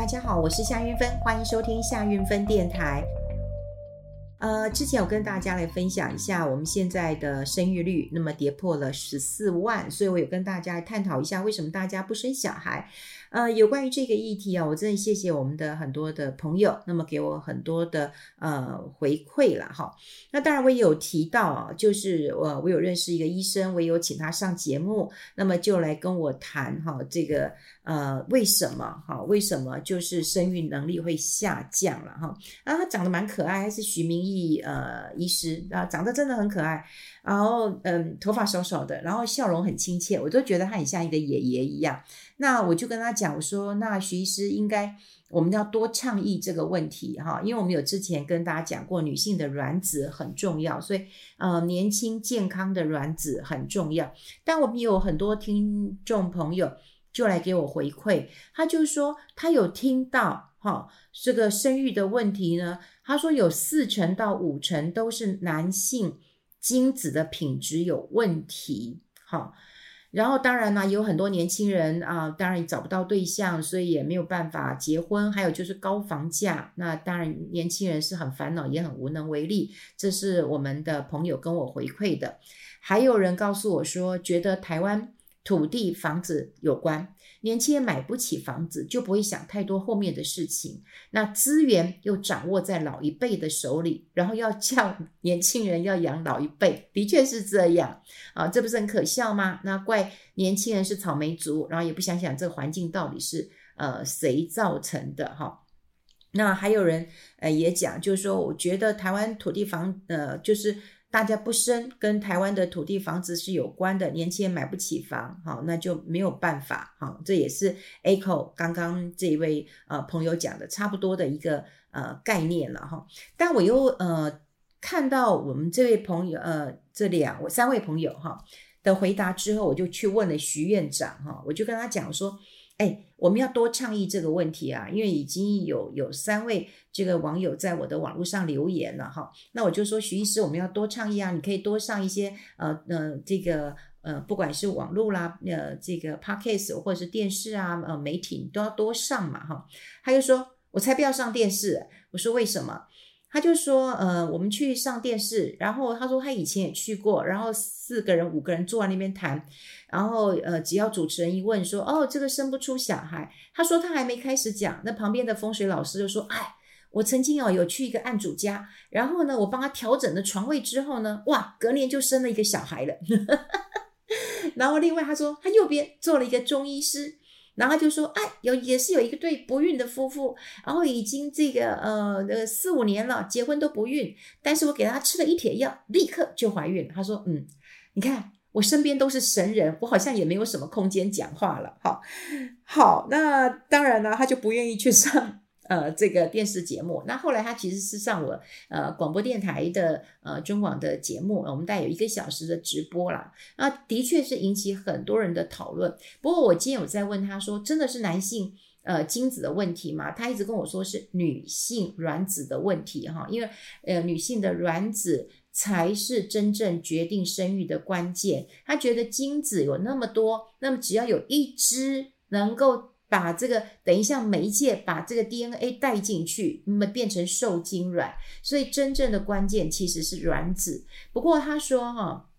大家好，我是夏云芬，欢迎收听夏云芬电台。呃，之前我跟大家来分享一下我们现在的生育率，那么跌破了十四万，所以我有跟大家探讨一下为什么大家不生小孩。呃，有关于这个议题啊，我真的谢谢我们的很多的朋友，那么给我很多的呃回馈了哈。那当然我也有提到啊，就是我、我有认识一个医生，我有请他上节目，那么就来跟我谈哈这个呃为什么哈为什么就是生育能力会下降了哈。啊，他长得蛮可爱，还是徐明义呃医师啊，长得真的很可爱。然后，嗯，头发少少的，然后笑容很亲切，我都觉得他很像一个爷爷一样。那我就跟他讲，我说，那徐医师应该我们要多倡议这个问题哈，因为我们有之前跟大家讲过，女性的卵子很重要，所以呃，年轻健康的卵子很重要。但我们有很多听众朋友就来给我回馈，他就说他有听到哈这个生育的问题呢，他说有四成到五成都是男性。精子的品质有问题，好，然后当然呢，有很多年轻人啊，当然也找不到对象，所以也没有办法结婚。还有就是高房价，那当然年轻人是很烦恼，也很无能为力。这是我们的朋友跟我回馈的。还有人告诉我说，觉得台湾土地房子有关。年轻人买不起房子，就不会想太多后面的事情。那资源又掌握在老一辈的手里，然后要叫年轻人要养老一辈，的确是这样啊，这不是很可笑吗？那怪年轻人是草莓族，然后也不想想这个环境到底是呃谁造成的哈。那还有人呃也讲，就是说，我觉得台湾土地房呃就是。大家不生跟台湾的土地房子是有关的，年轻人买不起房，好，那就没有办法，好，这也是 Echo 刚刚这一位呃朋友讲的差不多的一个呃概念了哈。但我又呃看到我们这位朋友呃这两我三位朋友哈的回答之后，我就去问了徐院长哈，我就跟他讲说。哎，我们要多倡议这个问题啊，因为已经有有三位这个网友在我的网络上留言了哈。那我就说，徐医师，我们要多倡议啊，你可以多上一些呃呃这个呃，不管是网络啦，呃这个 podcast 或者是电视啊，呃媒体你都要多上嘛哈。他就说，我才不要上电视。我说为什么？他就说，呃，我们去上电视，然后他说他以前也去过，然后四个人、五个人坐在那边谈，然后呃，只要主持人一问说，哦，这个生不出小孩，他说他还没开始讲，那旁边的风水老师就说，哎，我曾经哦有去一个案主家，然后呢，我帮他调整了床位之后呢，哇，隔年就生了一个小孩了，然后另外他说他右边坐了一个中医师。然后就说，哎，有也是有一个对不孕的夫妇，然后已经这个呃呃四五年了，结婚都不孕，但是我给他吃了一帖药，立刻就怀孕了。他说，嗯，你看我身边都是神人，我好像也没有什么空间讲话了。好，好，那当然了，他就不愿意去上。呃，这个电视节目，那后来他其实是上我呃广播电台的呃中广的节目，我们大概有一个小时的直播啦。那的确是引起很多人的讨论。不过我今天有在问他说，真的是男性呃精子的问题吗？他一直跟我说是女性卵子的问题哈，因为呃女性的卵子才是真正决定生育的关键。他觉得精子有那么多，那么只要有一只能够。把这个等一下媒介把这个 DNA 带进去，那么变成受精卵，所以真正的关键其实是卵子。不过他说哈，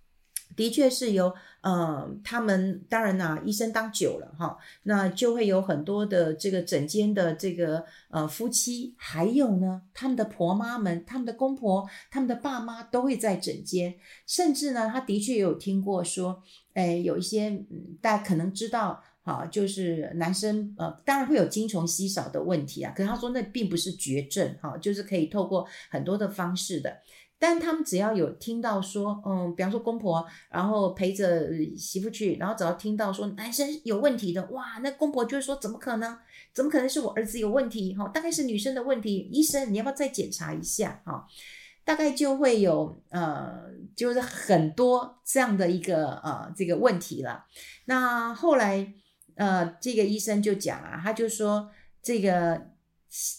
的确是由，呃，他们当然啦，医生当久了哈，那就会有很多的这个诊间的这个呃夫妻，还有呢他们的婆妈们、他们的公婆、他们的爸妈都会在诊间，甚至呢，他的确也有听过说，哎，有一些嗯，大家可能知道。好，就是男生呃，当然会有精虫稀少的问题啊。可是他说那并不是绝症，哈，就是可以透过很多的方式的。但他们只要有听到说，嗯，比方说公婆，然后陪着媳妇去，然后只要听到说男生有问题的，哇，那公婆就会说怎么可能？怎么可能是我儿子有问题？哈，大概是女生的问题。医生，你要不要再检查一下？哈，大概就会有呃，就是很多这样的一个呃这个问题了。那后来。呃，这个医生就讲啊，他就说这个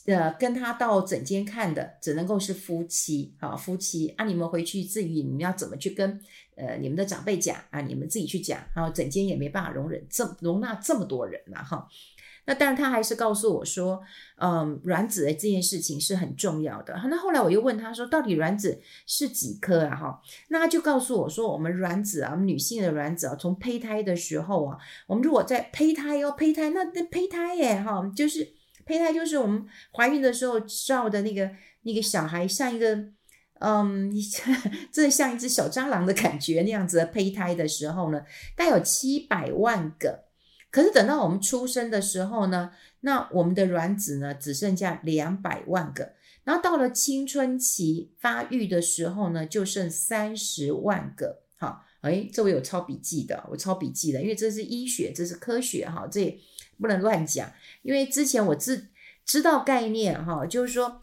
呃，跟他到诊间看的只能够是夫妻，啊夫妻啊，你们回去至于你们要怎么去跟呃你们的长辈讲啊，你们自己去讲，然后诊间也没办法容忍这容纳这么多人了哈。那当然，他还是告诉我说，嗯，卵子的这件事情是很重要的。那后来我又问他说，到底卵子是几颗啊？哈，那他就告诉我说，我们卵子啊，我们女性的卵子啊，从胚胎的时候啊，我们如果在胚胎哦，胚胎那那胚胎耶，哈，就是胚胎就是我们怀孕的时候照的那个那个小孩，像一个嗯，这像一只小蟑螂的感觉那样子的胚胎的时候呢，大概有七百万个。可是等到我们出生的时候呢，那我们的卵子呢，只剩下两百万个，然后到了青春期发育的时候呢，就剩三十万个。好，哎，这我有抄笔记的，我抄笔记的，因为这是医学，这是科学，哈，这也不能乱讲。因为之前我知知道概念，哈，就是说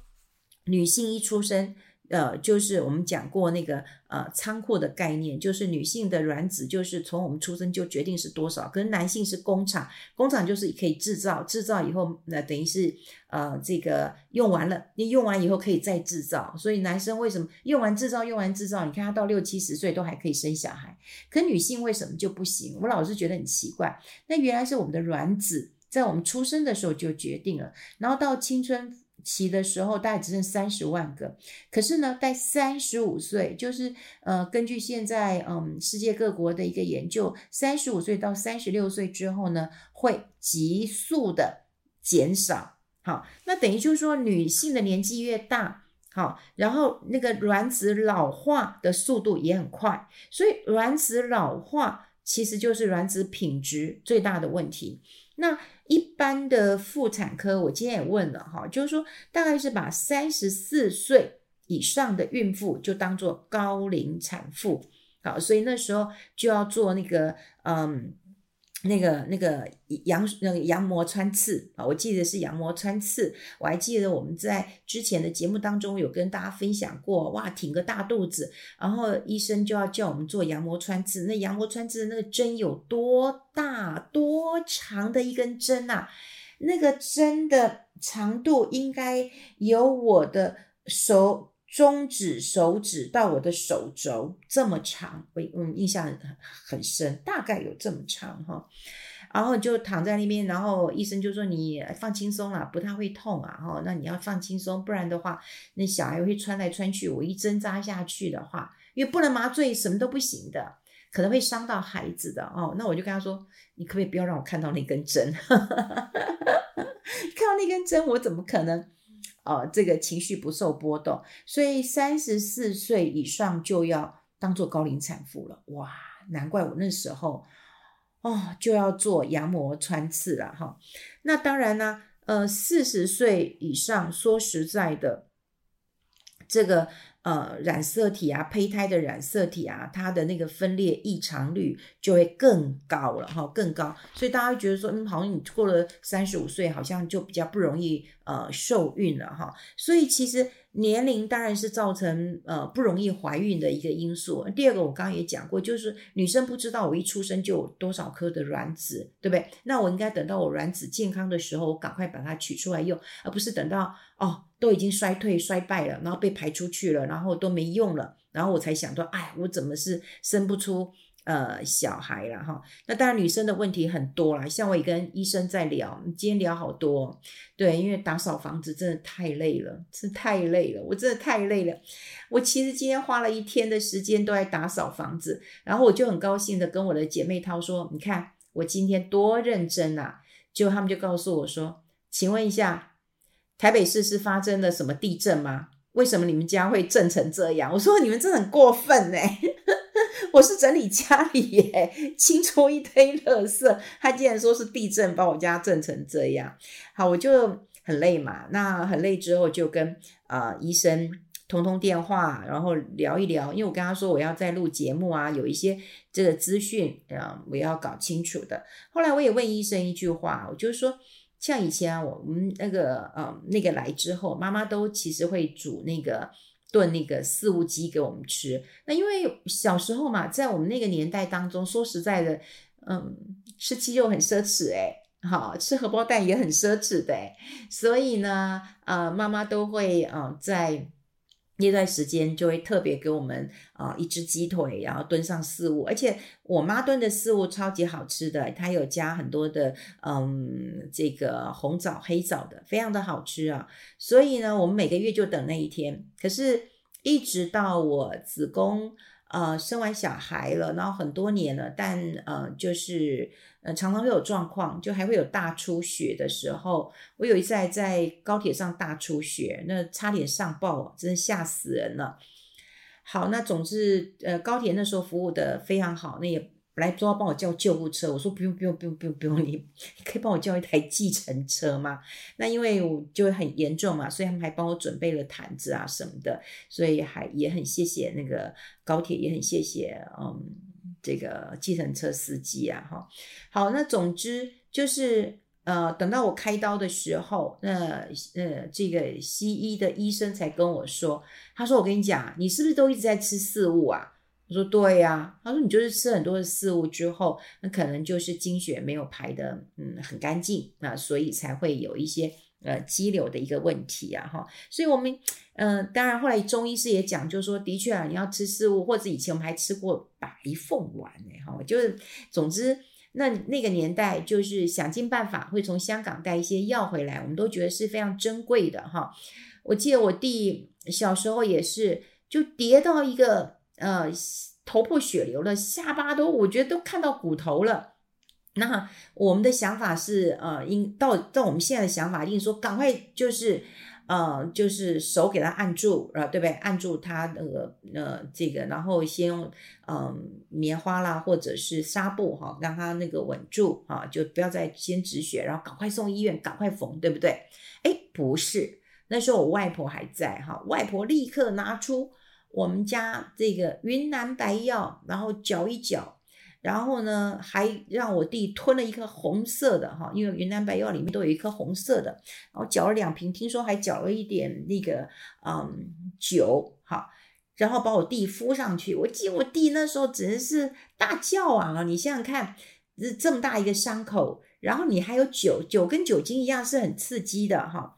女性一出生。呃，就是我们讲过那个呃仓库的概念，就是女性的卵子就是从我们出生就决定是多少，可是男性是工厂，工厂就是可以制造，制造以后那等于是呃这个用完了，你用完以后可以再制造，所以男生为什么用完制造，用完制造，你看他到六七十岁都还可以生小孩，可女性为什么就不行？我老是觉得很奇怪，那原来是我们的卵子在我们出生的时候就决定了，然后到青春。期的时候大概只剩三十万个，可是呢，在三十五岁，就是呃，根据现在嗯世界各国的一个研究，三十五岁到三十六岁之后呢，会急速的减少。好，那等于就是说，女性的年纪越大，好，然后那个卵子老化的速度也很快，所以卵子老化其实就是卵子品质最大的问题。那一般的妇产科，我今天也问了哈，就是说大概是把三十四岁以上的孕妇就当做高龄产妇，好，所以那时候就要做那个嗯。那个那个羊那个羊膜穿刺啊，我记得是羊膜穿刺。我还记得我们在之前的节目当中有跟大家分享过，哇，挺个大肚子，然后医生就要叫我们做羊膜穿刺。那羊膜穿刺的那个针有多大多长的一根针啊？那个针的长度应该有我的手。中指、手指到我的手肘这么长，我嗯印象很很深，大概有这么长哈。然后就躺在那边，然后医生就说：“你放轻松啦，不太会痛啊。”哈，那你要放轻松，不然的话，那小孩会穿来穿去。我一针扎下去的话，因为不能麻醉，什么都不行的，可能会伤到孩子的哦。那我就跟他说：“你可不可以不要让我看到那根针？看到那根针，我怎么可能？”呃，这个情绪不受波动，所以三十四岁以上就要当做高龄产妇了。哇，难怪我那时候哦就要做羊膜穿刺了哈。那当然呢，呃，四十岁以上，说实在的，这个。呃，染色体啊，胚胎的染色体啊，它的那个分裂异常率就会更高了哈，更高。所以大家会觉得说，嗯，好像你过了三十五岁，好像就比较不容易呃受孕了哈。所以其实。年龄当然是造成呃不容易怀孕的一个因素。第二个，我刚刚也讲过，就是女生不知道我一出生就有多少颗的卵子，对不对？那我应该等到我卵子健康的时候，我赶快把它取出来用，而不是等到哦都已经衰退衰败了，然后被排出去了，然后都没用了，然后我才想到，哎，我怎么是生不出？呃，小孩了哈，那当然女生的问题很多啦，像我也跟医生在聊，今天聊好多，对，因为打扫房子真的太累了，是太累了，我真的太累了。我其实今天花了一天的时间都在打扫房子，然后我就很高兴的跟我的姐妹淘说，你看我今天多认真啊，结果他们就告诉我说，请问一下，台北市是发生了什么地震吗？为什么你们家会震成这样？我说你们真的很过分哎。我是整理家里耶，清出一堆垃圾，他竟然说是地震把我家震成这样。好，我就很累嘛。那很累之后就跟啊、医生通通电话，然后聊一聊。因为我跟他说我要再录节目啊，有一些这个资讯啊我要搞清楚的。后来我也问医生一句话，我就是说，像以前啊我们那个呃那个来之后，妈妈都其实会煮那个。炖那个四物鸡给我们吃，那因为小时候嘛，在我们那个年代当中，说实在的，嗯，吃鸡肉很奢侈诶，好，吃荷包蛋也很奢侈的，所以呢，呃，妈妈都会嗯、在。那段时间就会特别给我们啊、一只鸡腿，然后炖上四物，而且我妈炖的四物超级好吃的，她有加很多的嗯这个红枣、黑枣的，非常的好吃啊。所以呢，我们每个月就等那一天，可是一直到我子宫呃生完小孩了，然后很多年了，但呃就是。呃，常常会有状况，就还会有大出血的时候。我有一次还在高铁上大出血，那差点上报，真的吓死人了。好，那总之，呃，高铁那时候服务的非常好，那也本来都要帮我叫救护车，我说不用不用不用不用不用，你可以帮我叫一台计程车吗？那因为我就很严重嘛，所以他们还帮我准备了毯子啊什么的，所以还也很谢谢那个高铁，也很谢谢嗯。这个计程车司机啊，哈，好，那总之就是，呃，等到我开刀的时候，那呃，这个西医的医生才跟我说，他说：“我跟你讲，你是不是都一直在吃四物啊？”我说：“对呀、”他说：“你就是吃很多的四物之后，那可能就是经血没有排得嗯很干净，那所以才会有一些。”呃，肌瘤的一个问题啊，哈，所以我们，嗯、呃，当然后来中医师也讲，就是说，的确啊，你要吃四物，或者以前我们还吃过白凤丸呢，哈，就是，总之，那那个年代就是想尽办法会从香港带一些药回来，我们都觉得是非常珍贵的，哈。我记得我弟小时候也是，就跌到一个呃头破血流了，下巴都我觉得都看到骨头了。那我们的想法是，呃，应到到我们现在的想法，一定说赶快就是，呃，就是手给他按住，啊、呃，对不对？按住他那个呃这个，然后先用嗯、棉花啦，或者是纱布哈，让他那个稳住啊，就不要再先止血，然后赶快送医院，赶快缝，对不对？哎，不是，那时候我外婆还在哈，外婆立刻拿出我们家这个云南白药，然后搅一搅。然后呢，还让我弟吞了一颗红色的哈，因为云南白药里面都有一颗红色的，然后搅了两瓶，听说还搅了一点那个嗯酒哈，然后把我弟敷上去。我记我弟那时候真是大叫啊！你想想看，这这么大一个伤口，然后你还有酒，酒跟酒精一样是很刺激的哈，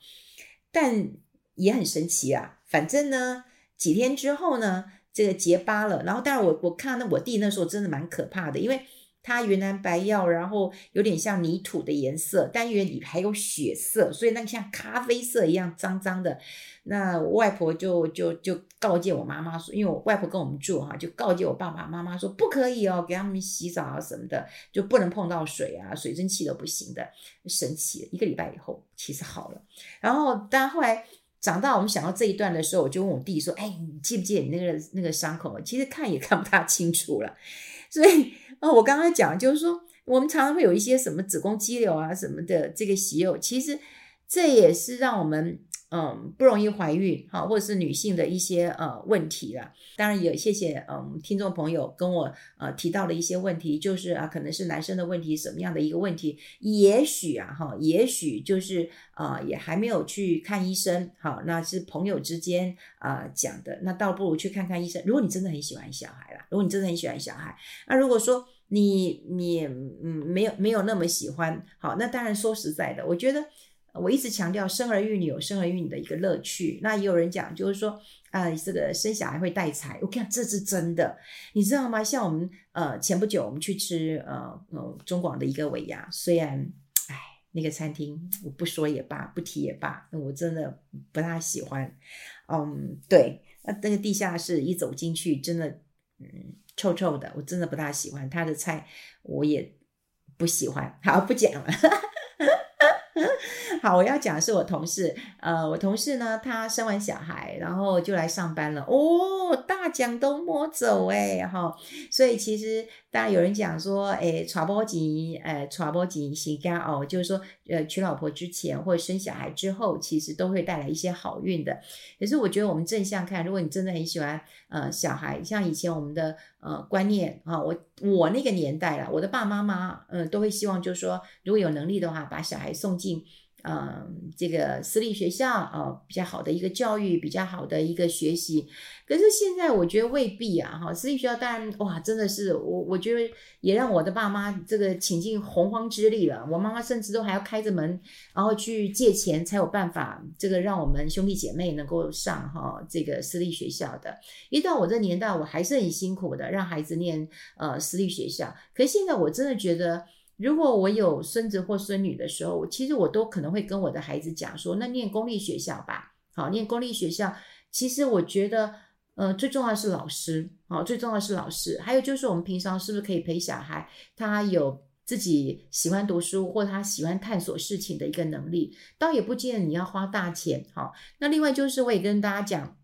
但也很神奇啊。反正呢，几天之后呢。这个结疤了，然后当然我我看到那我弟那时候真的蛮可怕的，因为他云南白药，然后有点像泥土的颜色，但因为里还有血色，所以那个像咖啡色一样脏脏的。那我外婆就就就告诫我妈妈说，因为我外婆跟我们住哈，就告诫我爸爸妈妈说不可以哦，给他们洗澡啊什么的，就不能碰到水啊，水蒸气都不行的。神奇，一个礼拜以后其实好了，然后但后来。长大，我们想到这一段的时候，我就问我弟说：“哎，你记不记得你那个那个伤口？其实看也看不大清楚了。所以哦，我刚刚讲就是说，我们常常会有一些什么子宫肌瘤啊什么的这个息肉，其实这也是让我们。”嗯，不容易怀孕，哈，或者是女性的一些呃问题啦。当然也谢谢嗯听众朋友跟我呃提到了一些问题，就是啊，可能是男生的问题，什么样的一个问题？也许啊，哈，也许就是啊、也还没有去看医生，好，那是朋友之间啊、讲的，那倒不如去看看医生。如果你真的很喜欢小孩啦，如果你真的很喜欢小孩，那如果说你你嗯没有没有那么喜欢，好，那当然说实在的，我觉得。我一直强调生儿育女有生儿育女的一个乐趣。那也有人讲，就是说，啊、呃，这个生小孩会带财。我看这是真的，你知道吗？像我们呃前不久我们去吃呃呃中广的一个尾牙，虽然哎那个餐厅我不说也罢，不提也罢，我真的不大喜欢。嗯，对，那那个地下室一走进去，真的嗯臭臭的，我真的不大喜欢他的菜，我也不喜欢。好，不讲了。好，我要讲的是我同事，呃，我同事呢，他生完小孩，然后就来上班了，哦，大奖都摸走哎，哈，所以其实当然有人讲说，哎，娶某吉，哎，娶某吉是干哦，就是说，呃，娶老婆之前或者生小孩之后，其实都会带来一些好运的。可是我觉得我们正向看，如果你真的很喜欢，呃，小孩，像以前我们的呃观念啊，我我那个年代了，我的爸爸妈妈，嗯、都会希望就是说，如果有能力的话，把小孩送进。嗯，这个私立学校啊、呃，比较好的一个教育，比较好的一个学习。可是现在我觉得未必啊，哈，私立学校当然哇，真的是我我觉得也让我的爸妈这个倾尽洪荒之力了。我妈妈甚至都还要开着门，然后去借钱才有办法，这个让我们兄弟姐妹能够上哈这个私立学校的。一到我这年代，我还是很辛苦的，让孩子念呃私立学校。可是现在我真的觉得。如果我有孙子或孙女的时候，我其实我都可能会跟我的孩子讲说，那念公立学校吧，好，念公立学校。其实我觉得，呃，最重要的是老师，好，最重要的是老师。还有就是我们平常是不是可以陪小孩，他有自己喜欢读书或他喜欢探索事情的一个能力，倒也不见得你要花大钱，好。那另外就是我也跟大家讲，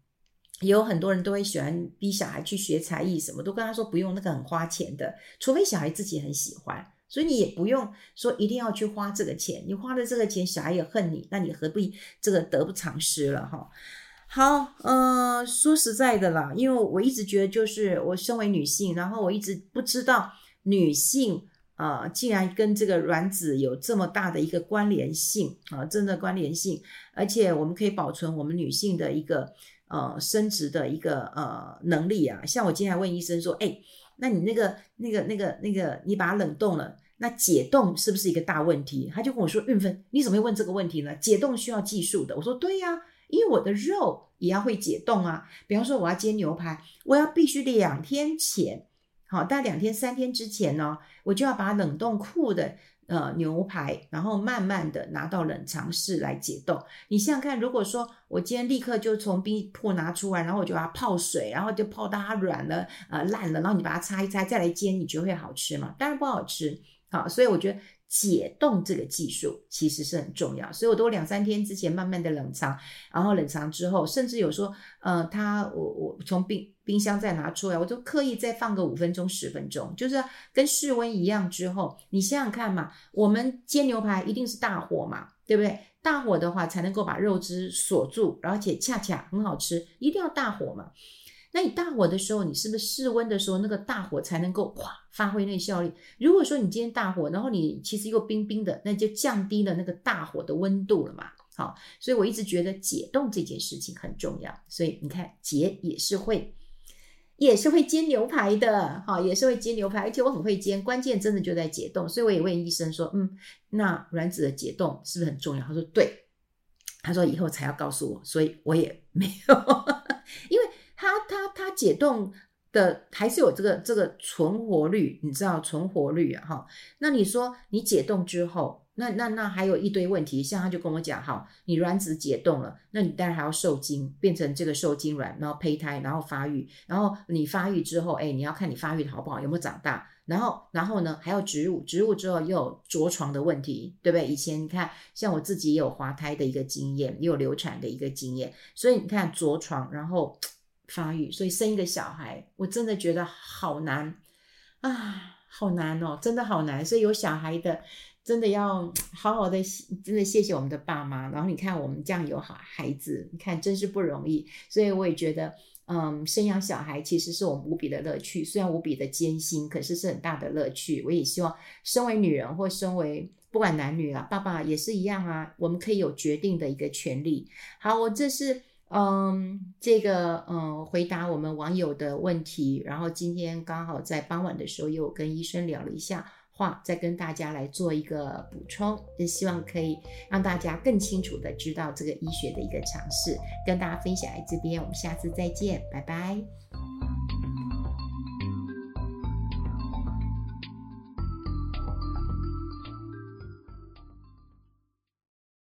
有很多人都会喜欢逼小孩去学才艺，什么都跟他说不用，那个很花钱的，除非小孩自己很喜欢。所以你也不用说一定要去花这个钱，你花了这个钱，小孩也恨你，那你何必这个得不偿失了哈？好，呃，说实在的啦，因为我一直觉得，就是我身为女性，然后我一直不知道女性啊、竟然跟这个卵子有这么大的一个关联性啊、真的关联性，而且我们可以保存我们女性的一个呃生殖的一个呃能力啊。像我今天还问医生说，哎。那你那个、那个、那个、那个，你把它冷冻了，那解冻是不是一个大问题？他就跟我说：“韵芬，你怎么会问这个问题呢？解冻需要技术的。”我说：“对呀，因为我的肉也要会解冻啊。比方说，我要煎牛排，我要必须两天前，好，大概两天、三天之前呢，我就要把冷冻库的。”呃，牛排，然后慢慢的拿到冷藏室来解冻。你想想看，如果说我今天立刻就从冰铺拿出来，然后我就把它泡水，然后就泡到它软了，呃，烂了，然后你把它擦一擦，再来煎，你觉得会好吃吗？当然不好吃。好，所以我觉得。解冻这个技术其实是很重要，所以我都两三天之前慢慢的冷藏，然后冷藏之后，甚至有说，呃，它我我从冰冰箱再拿出来，我就刻意再放个五分钟十分钟，就是跟室温一样之后，你想想看嘛，我们煎牛排一定是大火嘛，对不对？大火的话才能够把肉汁锁住，而且恰恰很好吃，一定要大火嘛。那你大火的时候，你是不是室温的时候，那个大火才能够哗发挥那效率？如果说你今天大火，然后你其实又冰冰的，那就降低了那个大火的温度了嘛。好，所以我一直觉得解冻这件事情很重要。所以你看，姐也是会，也是会煎牛排的，好，也是会煎牛排，而且我很会煎。关键真的就在解冻，所以我也问医生说，嗯，那卵子的解冻是不是很重要？他说对，他说以后才要告诉我，所以我也没有，因为。它它它解冻的还是有这个这个存活率，你知道存活率啊哈？那你说你解冻之后，那那那还有一堆问题，像他就跟我讲，好，你卵子解冻了，那你当然还要受精，变成这个受精卵，然后胚胎，然后发育，然后你发育之后，哎，你要看你发育的好不好，有没有长大，然后然后呢还要植入，植入之后又有着床的问题，对不对？以前你看，像我自己也有滑胎的一个经验，也有流产的一个经验，所以你看着床，然后。发育，所以生一个小孩，我真的觉得好难啊，好难哦，真的好难。所以有小孩的，真的要好好的，真的谢谢我们的爸妈。然后你看我们这样有好孩子，你看真是不容易。所以我也觉得，嗯，生养小孩其实是我们无比的乐趣，虽然无比的艰辛，可是是很大的乐趣。我也希望，身为女人或身为不管男女啊，爸爸也是一样啊，我们可以有决定的一个权利。好，我这是。嗯，这个嗯，回答我们网友的问题，然后今天刚好在傍晚的时候又跟医生聊了一下话，再跟大家来做一个补充，就希望可以让大家更清楚的知道这个医学的一个尝试，跟大家分享在这边，我们下次再见，拜拜。